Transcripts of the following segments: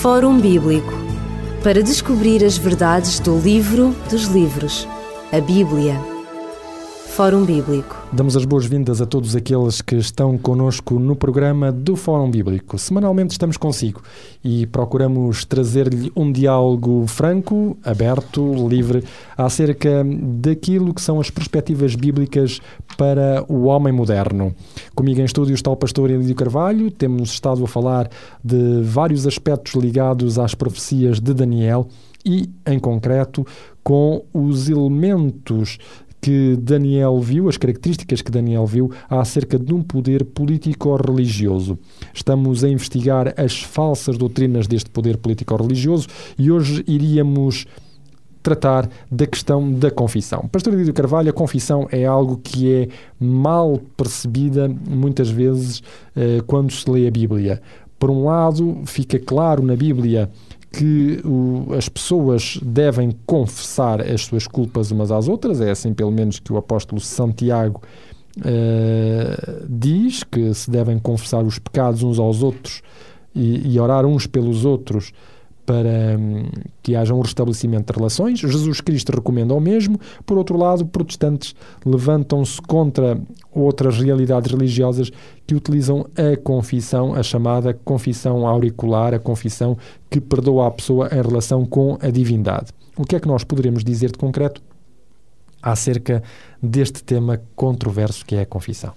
Fórum Bíblico para descobrir as verdades do livro dos livros, a Bíblia. Fórum Bíblico. Damos as boas-vindas a todos aqueles que estão conosco no programa do Fórum Bíblico. Semanalmente estamos consigo e procuramos trazer-lhe um diálogo franco, aberto, livre, acerca daquilo que são as perspectivas bíblicas para o homem moderno. Comigo em estúdio está o pastor Elídio Carvalho, temos estado a falar de vários aspectos ligados às profecias de Daniel e, em concreto, com os elementos que Daniel viu, as características que Daniel viu acerca de um poder político-religioso. Estamos a investigar as falsas doutrinas deste poder político-religioso e hoje iríamos tratar da questão da confissão. Pastor Edito Carvalho, a confissão é algo que é mal percebida muitas vezes eh, quando se lê a Bíblia. Por um lado, fica claro na Bíblia que o, as pessoas devem confessar as suas culpas umas às outras, é assim pelo menos que o apóstolo Santiago uh, diz, que se devem confessar os pecados uns aos outros e, e orar uns pelos outros para hum, que haja um restabelecimento de relações. Jesus Cristo recomenda o mesmo. Por outro lado, protestantes levantam-se contra outras realidades religiosas que utilizam a confissão, a chamada confissão auricular, a confissão que perdoa a pessoa em relação com a divindade. O que é que nós poderemos dizer de concreto acerca deste tema controverso que é a confissão?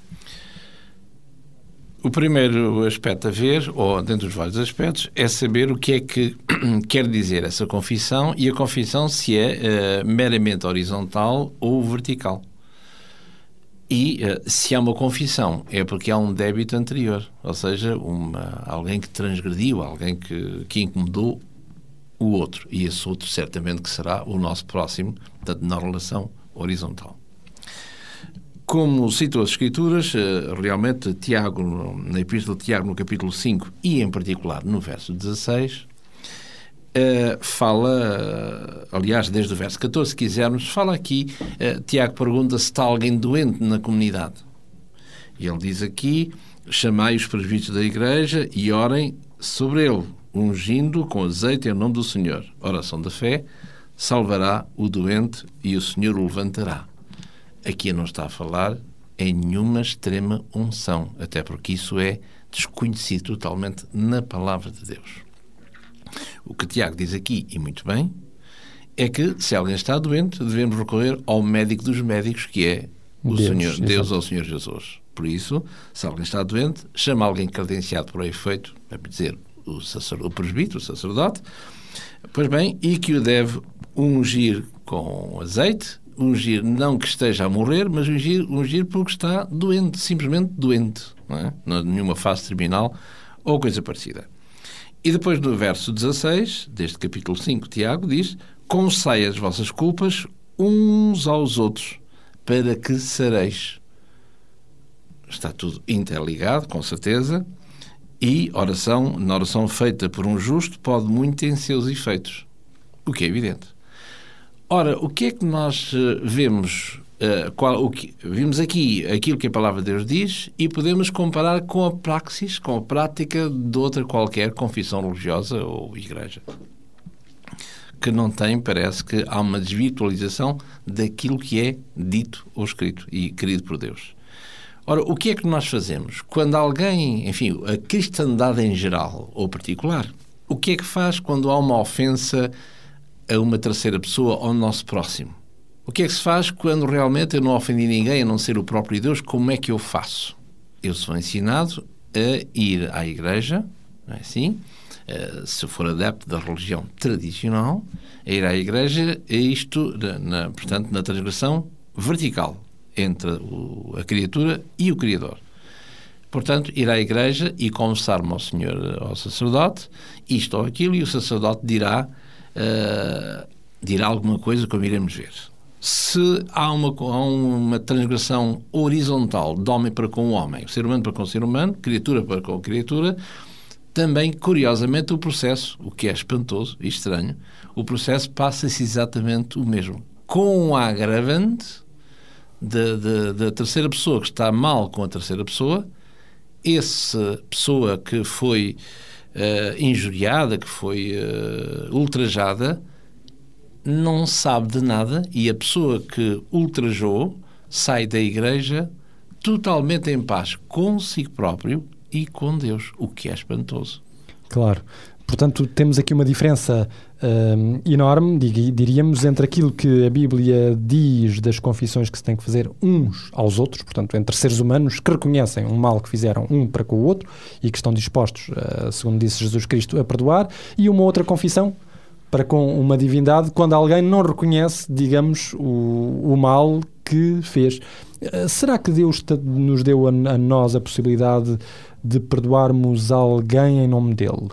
O primeiro aspecto a ver, ou dentro dos vários aspectos, é saber o que é que quer dizer essa confissão e a confissão se é uh, meramente horizontal ou vertical. E uh, se há uma confissão, é porque há um débito anterior, ou seja, uma, alguém que transgrediu, alguém que, que incomodou o outro. E esse outro certamente que será o nosso próximo, portanto, na relação horizontal. Como citou as Escrituras, eh, realmente Tiago, na Epístola de Tiago, no capítulo 5 e em particular no verso 16, Uh, fala, aliás, desde o verso 14, se quisermos, fala aqui, Tiago pergunta se está alguém doente na comunidade. E ele diz aqui: chamai os presbíteros da igreja e orem sobre ele, ungindo com azeite em nome do Senhor. Oração da fé, salvará o doente e o Senhor o levantará. Aqui não está a falar em nenhuma extrema unção, até porque isso é desconhecido totalmente na palavra de Deus. O que Tiago diz aqui, e muito bem, é que se alguém está doente, devemos recorrer ao médico dos médicos, que é o Deus, Senhor, Deus ou o Senhor Jesus. Por isso, se alguém está doente, chama alguém credenciado para o efeito, é dizer, o, o presbítero, o sacerdote, pois bem, e que o deve ungir com azeite ungir não que esteja a morrer, mas ungir, ungir porque está doente, simplesmente doente, não é? Nenhuma fase terminal ou coisa parecida. E depois no verso 16, deste capítulo 5, Tiago diz: Confessai as vossas culpas uns aos outros, para que sareis. Está tudo interligado, com certeza, e oração, na oração feita por um justo, pode muito em seus efeitos, o que é evidente. Ora, o que é que nós eh, vemos? Uh, qual, o que, vimos aqui aquilo que a palavra de Deus diz e podemos comparar com a praxis, com a prática de outra qualquer confissão religiosa ou igreja. Que não tem, parece que há uma desvirtualização daquilo que é dito ou escrito e querido por Deus. Ora, o que é que nós fazemos? Quando alguém, enfim, a cristandade em geral ou particular, o que é que faz quando há uma ofensa a uma terceira pessoa ao nosso próximo. O que é que se faz quando realmente eu não ofendi ninguém a não ser o próprio Deus? Como é que eu faço? Eu sou ensinado a ir à igreja, não é assim? Uh, se for adepto da religião tradicional, a ir à igreja é isto, na, portanto, na transgressão vertical entre o, a criatura e o Criador. Portanto, ir à igreja e confessar-me ao Senhor, ao sacerdote, isto ou aquilo, e o sacerdote dirá uh, dirá alguma coisa, como iremos ver. Se há uma, há uma transgressão horizontal de homem para com homem, ser humano para com ser humano, criatura para com criatura, também, curiosamente, o processo, o que é espantoso e estranho, o processo passa-se exatamente o mesmo. Com a agravante da terceira pessoa que está mal com a terceira pessoa, essa pessoa que foi injuriada, que foi ultrajada, não sabe de nada e a pessoa que ultrajou sai da igreja totalmente em paz consigo próprio e com Deus, o que é espantoso. Claro. Portanto, temos aqui uma diferença um, enorme, diríamos, entre aquilo que a Bíblia diz das confissões que se tem que fazer uns aos outros, portanto, entre seres humanos que reconhecem um mal que fizeram um para com o outro e que estão dispostos, uh, segundo disse Jesus Cristo, a perdoar, e uma outra confissão para com uma divindade quando alguém não reconhece, digamos, o, o mal que fez. Uh, será que Deus nos deu a, a nós a possibilidade de perdoarmos alguém em nome dele?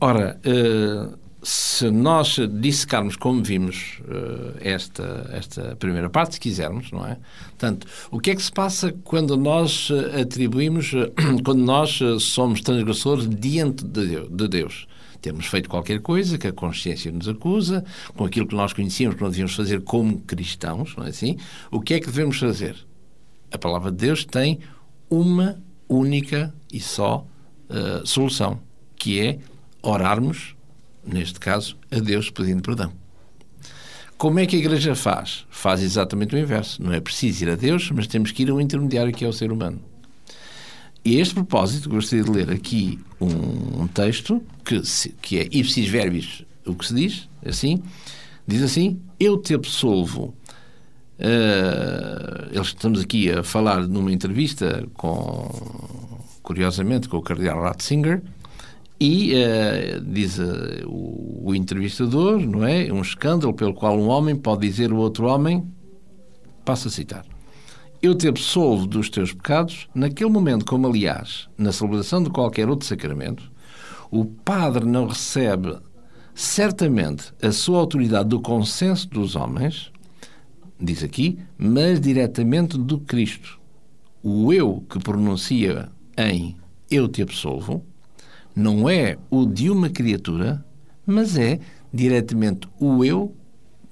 Ora, uh, se nós dissecarmos como vimos uh, esta, esta primeira parte, se quisermos, não é? Portanto, o que é que se passa quando nós atribuímos, quando nós somos transgressores diante de Deus? Temos feito qualquer coisa que a consciência nos acusa, com aquilo que nós conhecíamos que não devíamos fazer como cristãos, não é assim? O que é que devemos fazer? A palavra de Deus tem uma única e só uh, solução, que é orarmos, neste caso, a Deus pedindo perdão. Como é que a Igreja faz? Faz exatamente o inverso. Não é preciso ir a Deus, mas temos que ir ao intermediário que é o ser humano. E a este propósito, gostaria de ler aqui um, um texto que, que é ipsis verbis, o que se diz, assim, diz assim, eu te absolvo Uh, estamos aqui a falar numa entrevista com, curiosamente, com o Cardeal Ratzinger, e uh, diz uh, o, o, entrevistador, não é? Um escândalo pelo qual um homem pode dizer ao outro homem, passo a citar, eu te absolvo dos teus pecados, naquele momento, como aliás, na celebração de qualquer outro sacramento, o padre não recebe certamente a sua autoridade do consenso dos homens, diz aqui, mas diretamente do Cristo. O eu que pronuncia em eu te absolvo não é o de uma criatura, mas é diretamente o eu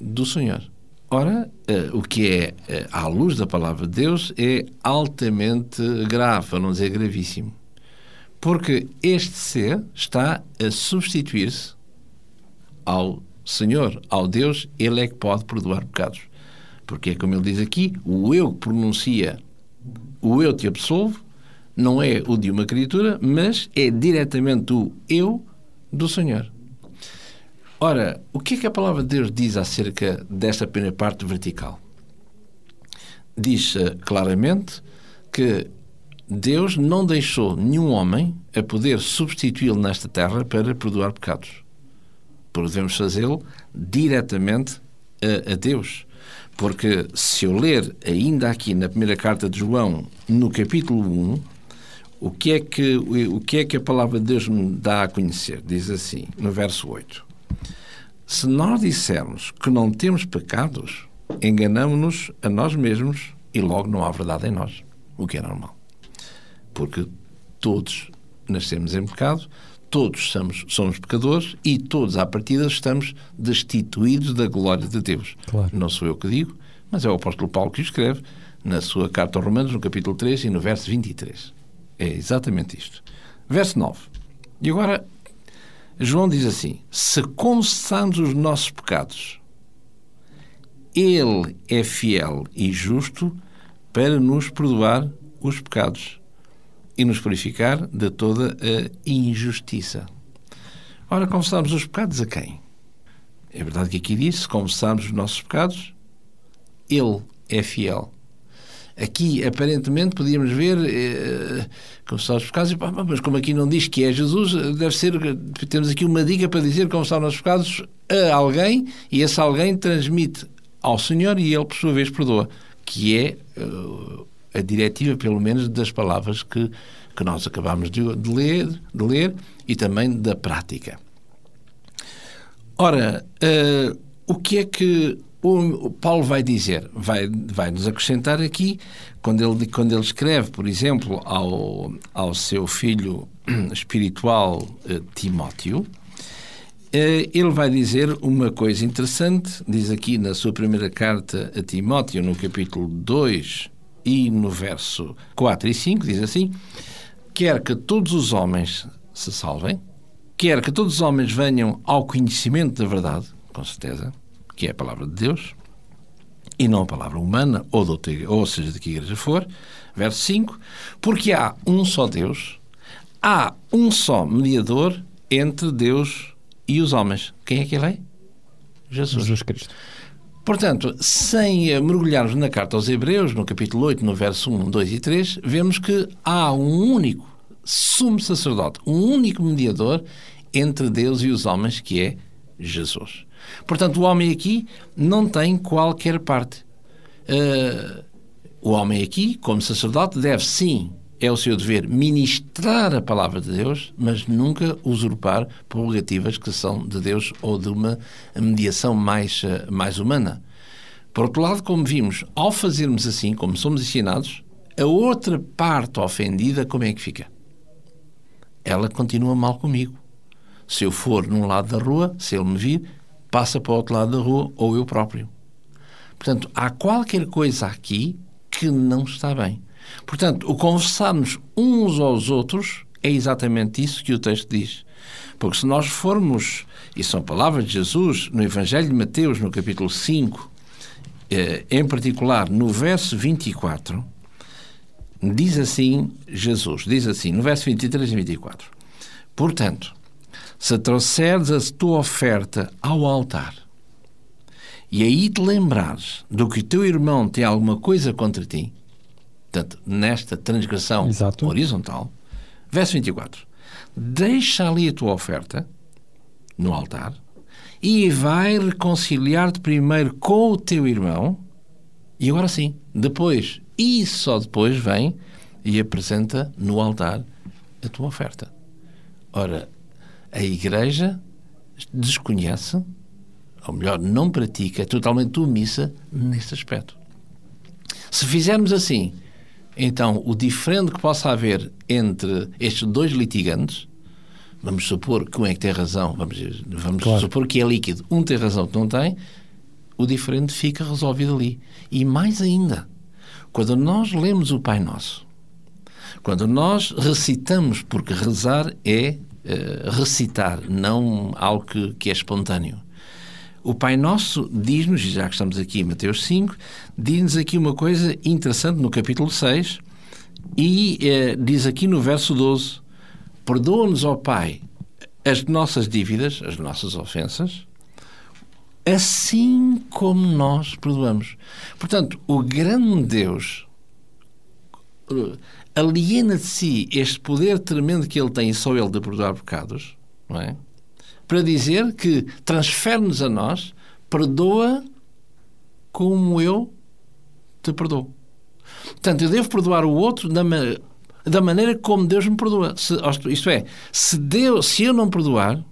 do Senhor. Ora, uh, o que é, uh, à luz da palavra de Deus, é altamente grave, para não dizer gravíssimo. Porque este ser está a substituir-se ao Senhor, ao Deus, Ele é que pode perdoar pecados. Porque é como ele diz aqui, o eu que pronuncia o eu te absolvo não é o de uma criatura, mas é diretamente o eu do Senhor. Ora, o que é que a palavra de Deus diz acerca desta primeira parte vertical? Diz uh, claramente que Deus não deixou nenhum homem a poder substituí-lo nesta terra para perdoar pecados. Podemos fazê-lo diretamente a, a Deus. Porque se eu ler ainda aqui na primeira carta de João, no capítulo 1, o que é que, o que, é que a palavra de Deus me dá a conhecer? Diz assim, no verso 8: Se nós dissermos que não temos pecados, enganamos-nos a nós mesmos e logo não há verdade em nós, o que é normal. Porque todos nascemos em pecado, todos somos, somos pecadores e todos, à partida, estamos destituídos da glória de Deus. Claro. Não sou eu que digo, mas é o apóstolo Paulo que o escreve na sua carta aos Romanos, no capítulo 3 e no verso 23. É exatamente isto. Verso 9. E agora, João diz assim: Se confessamos os nossos pecados, Ele é fiel e justo para nos perdoar os pecados e nos purificar de toda a injustiça. Ora, confessamos os pecados a quem? É verdade que aqui diz: se confessarmos os nossos pecados, Ele é fiel. Aqui, aparentemente, podíamos ver eh, confessar os pecados, mas como aqui não diz que é Jesus, deve ser. Temos aqui uma dica para dizer confessar os nossos pecados a alguém e esse alguém transmite ao Senhor e ele, por sua vez, perdoa. Que é. Uh, a diretiva, pelo menos, das palavras que, que nós acabamos de, de, ler, de ler e também da prática. Ora, uh, o que é que o Paulo vai dizer? Vai, vai nos acrescentar aqui, quando ele, quando ele escreve, por exemplo, ao, ao seu filho espiritual uh, Timóteo, uh, ele vai dizer uma coisa interessante, diz aqui na sua primeira carta a Timóteo, no capítulo 2, e no verso 4 e 5 diz assim: Quer que todos os homens se salvem, quer que todos os homens venham ao conhecimento da verdade, com certeza, que é a palavra de Deus, e não a palavra humana, ou, de outra, ou seja, de que igreja for. Verso 5: Porque há um só Deus, há um só mediador entre Deus e os homens. Quem é que ele é? Jesus. Jesus Cristo. Portanto, sem mergulharmos na carta aos Hebreus, no capítulo 8, no verso 1, 2 e 3, vemos que há um único sumo sacerdote, um único mediador entre Deus e os homens, que é Jesus. Portanto, o homem aqui não tem qualquer parte. Uh, o homem aqui, como sacerdote, deve sim, é o seu dever, ministrar a palavra de Deus, mas nunca usurpar prerrogativas que são de Deus ou de uma mediação mais, uh, mais humana. Por outro lado, como vimos, ao fazermos assim, como somos ensinados, a outra parte ofendida, como é que fica? Ela continua mal comigo. Se eu for num lado da rua, se ele me vir, passa para o outro lado da rua ou eu próprio. Portanto, há qualquer coisa aqui que não está bem. Portanto, o conversarmos uns aos outros é exatamente isso que o texto diz. Porque se nós formos, e são palavras de Jesus no Evangelho de Mateus, no capítulo 5, eh, em particular no verso 24, diz assim Jesus, diz assim, no verso 23 e 24: Portanto, se trouxeres a tua oferta ao altar e aí te lembrares do que o teu irmão tem alguma coisa contra ti, portanto, nesta transgressão Exato. horizontal, verso 24, deixa ali a tua oferta no altar e vai reconciliar-te primeiro com o teu irmão e agora sim, depois e só depois vem e apresenta no altar a tua oferta. Ora, a Igreja desconhece, ou melhor, não pratica, é totalmente omissa neste aspecto. Se fizermos assim, então o diferente que possa haver entre estes dois litigantes, vamos supor que um é que tem razão, vamos, vamos claro. supor que é líquido, um tem razão que não tem, o diferente fica resolvido ali. E mais ainda, quando nós lemos o Pai Nosso, quando nós recitamos, porque rezar é uh, recitar, não algo que, que é espontâneo. O Pai Nosso diz-nos, já que estamos aqui em Mateus 5, diz-nos aqui uma coisa interessante no capítulo 6 e uh, diz aqui no verso 12: Perdoa-nos, ó Pai, as nossas dívidas, as nossas ofensas, assim como nós perdoamos. Portanto, o grande Deus aliena de si este poder tremendo que ele tem, só ele, de perdoar pecados, não é? Para dizer que transfere-nos a nós, perdoa como eu te perdoo. Portanto, eu devo perdoar o outro da, ma da maneira como Deus me perdoa. Se, isto é, se, Deus, se eu não perdoar,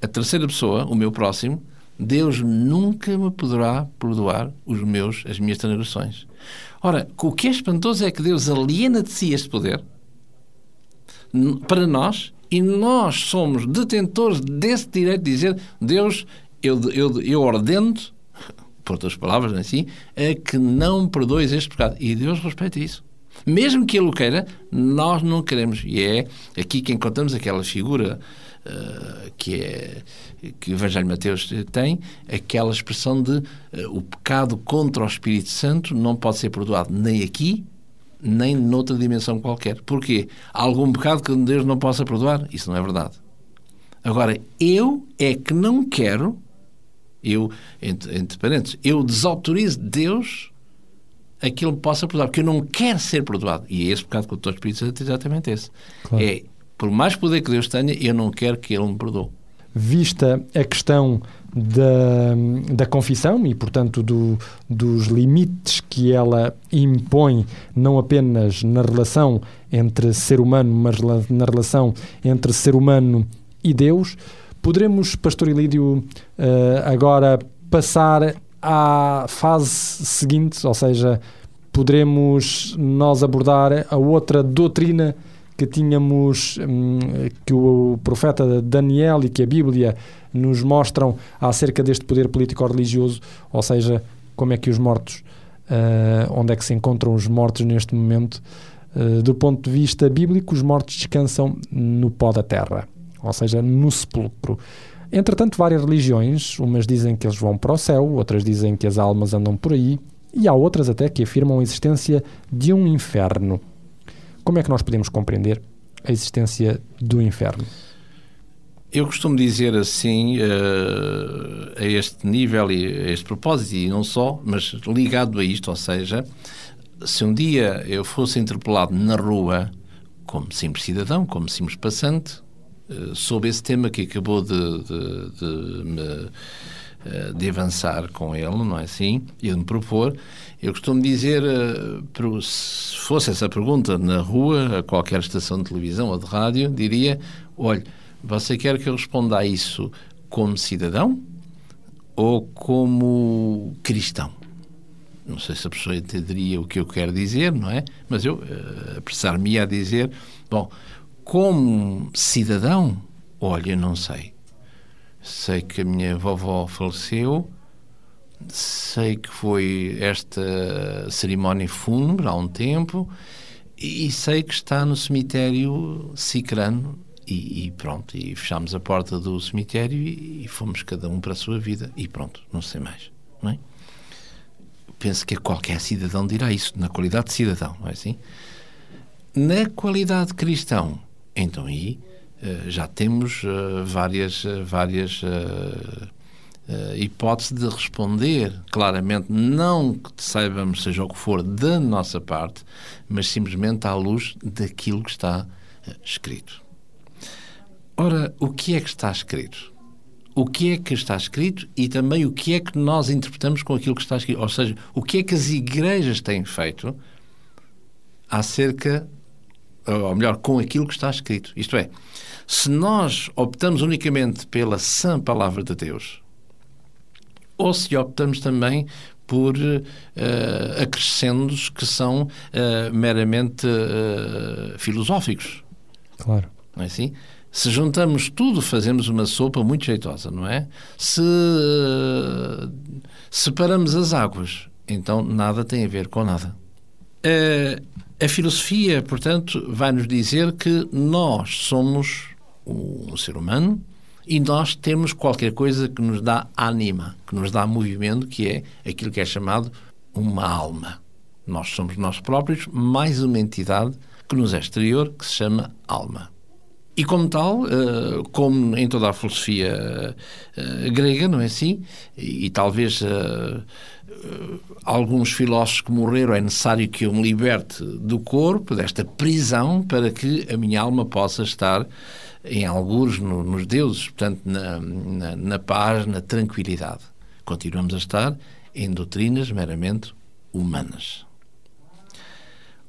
a terceira pessoa, o meu próximo, Deus nunca me poderá perdoar os meus, as minhas transgressões. Ora, o que é espantoso é que Deus aliena de si este poder para nós e nós somos detentores desse direito de dizer Deus, eu, eu, eu ordeno por outras palavras, assim, a que não perdoes este pecado. E Deus respeita isso. Mesmo que Ele o queira, nós não queremos. E é aqui que encontramos aquela figura uh, que é que o Evangelho de Mateus tem, aquela expressão de uh, o pecado contra o Espírito Santo não pode ser perdoado nem aqui, nem noutra dimensão qualquer. Porquê? Há algum pecado que Deus não possa perdoar? Isso não é verdade. Agora, eu é que não quero, eu, entre, entre parênteses, eu desautorizo Deus aquilo que possa perdoar, porque eu não quero ser perdoado. E é esse pecado contra o Espírito Santo é exatamente esse. Claro. É, por mais poder que Deus tenha, eu não quero que Ele me perdoe vista a questão da, da confissão e, portanto, do, dos limites que ela impõe, não apenas na relação entre ser humano, mas na relação entre ser humano e Deus, poderemos, Pastor Ilídio, eh, agora passar à fase seguinte, ou seja, poderemos nós abordar a outra doutrina que tínhamos, hum, que o profeta Daniel e que a Bíblia nos mostram acerca deste poder político-religioso, ou seja, como é que os mortos, uh, onde é que se encontram os mortos neste momento, Uh, do ponto de vista bíblico, os mortos descansam no pó da terra, ou seja, no sepulcro. Entretanto, várias religiões, umas dizem que eles vão para o céu, outras dizem que as almas andam por aí, e há outras até que afirmam a existência de um inferno. Como é que nós podemos compreender a existência do inferno? Eu costumo dizer assim, uh, a este nível e a este propósito, e não só, mas ligado a isto, ou seja, se um dia eu fosse interpelado na rua, como simples cidadão, como simples passante, sobre esse tema que acabou de, de, de, me, uh, de avançar com ele, não é assim? E de me propor, eu costumo dizer, se fosse essa pergunta na rua, a qualquer estação de televisão ou de rádio, diria: olha você quer que eu responda a isso como cidadão ou como cristão? Não sei se a pessoa entenderia o que eu quero dizer, não é? Mas eu apressar-me a dizer, bom, como cidadão, olha, não sei. Sei que a minha vovó faleceu, sei que foi esta cerimónia fúnebre há um tempo e sei que está no cemitério Cicrano e, e, pronto, e fechámos a porta do cemitério e, e, fomos cada um para a sua vida e pronto, não sei mais, não é? Penso que qualquer cidadão dirá isso, na qualidade de cidadão, não é assim? Na qualidade de cristão, então aí uh, já temos uh, várias, uh, várias hipóteses de responder claramente, não que saibamos seja o que for da nossa parte, mas simplesmente à luz daquilo que está escrito. Ora, o que é que está escrito? O que é que está escrito e também o que é que nós interpretamos com aquilo que está escrito? Ou seja, o que é que as igrejas têm feito acerca, ou melhor, com aquilo que está escrito? Isto é, se nós optamos unicamente pela sã palavra de Deus, ou se optamos também por uh, acrescendos que são uh, meramente uh, filosóficos. Claro. Não é assim? Se juntamos tudo, fazemos uma sopa muito jeitosa, não é? Se separamos as águas, então nada tem a ver com nada. A filosofia, portanto, vai nos dizer que nós somos um ser humano e nós temos qualquer coisa que nos dá ânima, que nos dá movimento, que é aquilo que é chamado uma alma. Nós somos nós próprios, mais uma entidade que nos é exterior, que se chama alma. E como tal, eh, como em toda a filosofia eh, grega, não é assim? E, talvez eh, alguns filósofos que morreram é necessário que eu me liberte do corpo, desta prisão, para que a minha alma possa estar em alguns no, nos deuses, portanto, na, na, na paz, na tranquilidade. Continuamos a estar em doutrinas meramente humanas.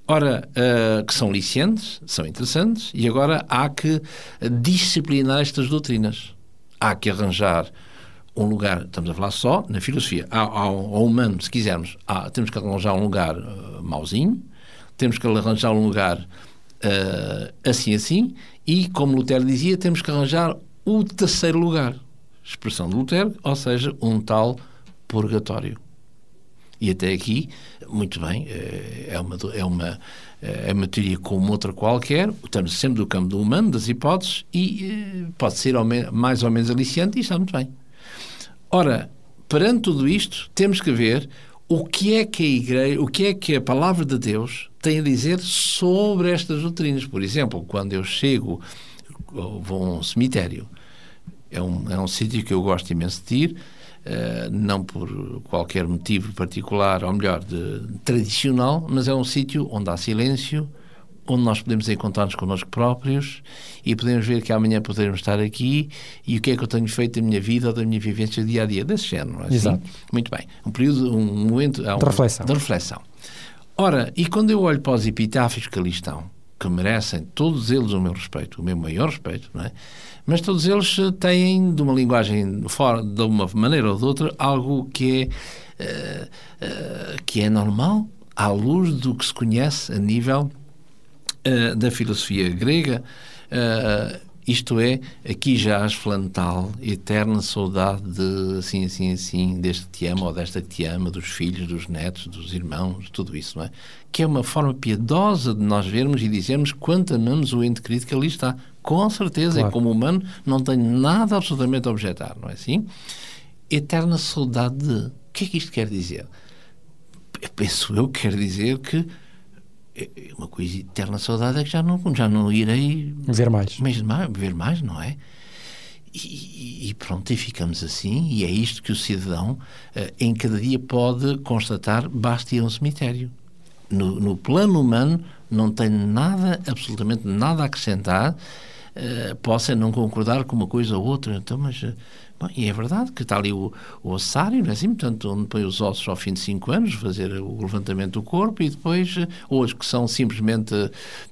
Ora, uh, que são licientes, são interessantes, e agora há que disciplinar estas doutrinas. Há que arranjar um lugar, estamos a falar só na filosofia, ao, humano, se quisermos, há, temos que arranjar um lugar uh, mauzinho, temos que arranjar um lugar uh, assim assim, e, como Lutero dizia, temos que arranjar o terceiro lugar. Expressão de Lutero, ou seja, um tal purgatório. E até aqui, muito bem, eh, é uma, é uma, eh, é uma teoria como outra qualquer, estamos sempre do campo do humano, das hipóteses, e eh, pode ser mais ou menos aliciante e está muito bem. Ora, perante tudo isto, temos que ver o que é que a igreja, o que é que a palavra de Deus tem a dizer sobre estas doutrinas. Por exemplo, quando eu chego, vou a um cemitério, é um, é um sítio que eu gosto imenso de ir, Uh, não por qualquer motivo particular, ou melhor, de, tradicional, mas é um sítio onde há silêncio, onde nós podemos encontrar-nos connosco próprios e podemos ver que amanhã poderemos estar aqui e o que é que eu tenho feito da minha vida ou da minha vivência dia a dia, desse género. Assim? Exato. Muito bem. Um período, um momento um, de, reflexão. de reflexão. Ora, e quando eu olho para os epitáfios que ali estão, que merecem todos eles o meu respeito, o meu maior respeito, não é? Mas todos eles têm, de uma linguagem, de uma maneira ou de outra, algo que é, uh, uh, que é normal, à luz do que se conhece a nível uh, da filosofia grega Isto é, aqui jaz flantal, eterna saudade de assim, assim, assim, deste que te ama ou desta que te ama, dos filhos, dos netos, dos irmãos, tudo isso, não é? Que é uma forma piedosa de nós vermos e dizermos quanto amamos o ente querido que ali está. Com certeza, claro. e como humano, não tenho nada absolutamente a objetar, não é assim? Eterna saudade de. O que é que isto quer dizer? Penso eu que quer dizer que é, é uma coisa eterna saudade é que já não, já não irei ver mais. Mas, ver mais, não é? E, e, pronto, e ficamos assim, e é isto que o cidadão uh, em cada dia pode constatar, basta ir a um cemitério. No, no plano humano não tem nada, absolutamente nada a acrescentar, uh, possa não concordar com uma coisa ou outra, então, mas uh, Bom, e é verdade que está ali o, o ossário, não é assim? Portanto, onde põe os ossos ao fim de 5 anos, fazer o levantamento do corpo e depois, ou os que são simplesmente, uh,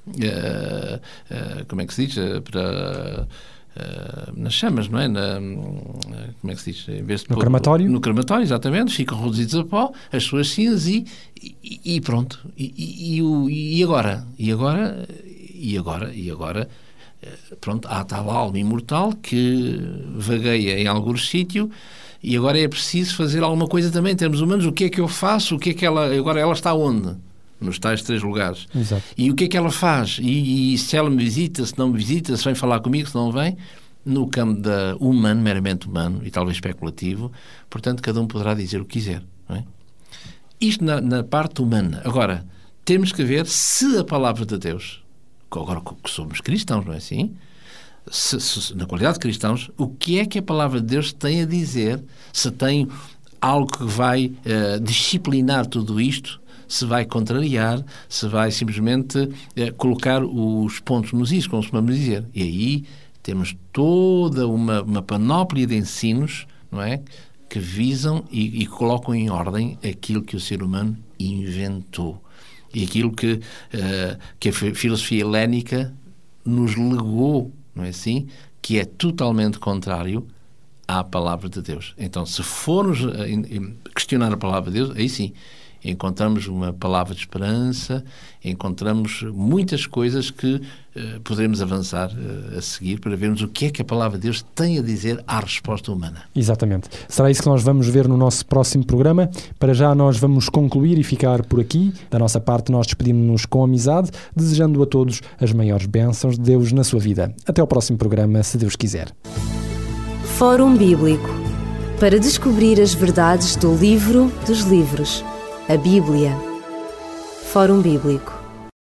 uh, como é que se diz, uh, para... Uh, nas chamas, não é? Na, como é que se diz? Em vez de no pôr, crematório? No crematório, exatamente. Ficam reduzidos a pó, as suas cinzas e, e, e pronto. E, e, e, agora? E agora? E agora? E agora? Pronto, há tal alma imortal que vagueia em algum sítio e agora é preciso fazer alguma coisa também em termos humanos. O que é que eu faço? O que é que ela... Agora ela está onde? Nos tais três lugares. Exato. E o que é que ela faz? E, e, se ela me visita, se não me visita, se vem falar comigo, se não vem? No campo da humano, meramente humano e talvez especulativo, portanto, cada um poderá dizer o que quiser. É? Isto na, na parte humana. Agora, temos que ver se a palavra de Deus agora que somos cristãos, não é assim? Se, se, na qualidade de cristãos, o que é que a palavra de Deus tem a dizer? Se tem algo que vai uh, disciplinar tudo isto, se vai contrariar, se vai simplesmente uh, colocar os pontos nos is, como se costumamos dizer. E aí temos toda uma, uma panóplia de ensinos, não é? Que visam e, e colocam em ordem aquilo que o ser humano inventou e aquilo que, uh, que a filosofia helénica nos legou, não é assim? Que é totalmente contrário à palavra de Deus. Então, se formos questionar a palavra de Deus, aí sim, encontramos uma palavra de esperança, encontramos muitas coisas que uh, poderemos avançar uh, a seguir para vermos o que é que a palavra de Deus tem a dizer à resposta humana. Exatamente. Será isso que nós vamos ver no nosso próximo programa. Para já nós vamos concluir e ficar por aqui. Da nossa parte, nós despedimos-nos com amizade, desejando a todos as maiores bênçãos de Deus na sua vida. Até ao próximo programa, se Deus quiser. Fórum Bíblico para descobrir as verdades do livro dos livros a Bíblia. Fórum Bíblico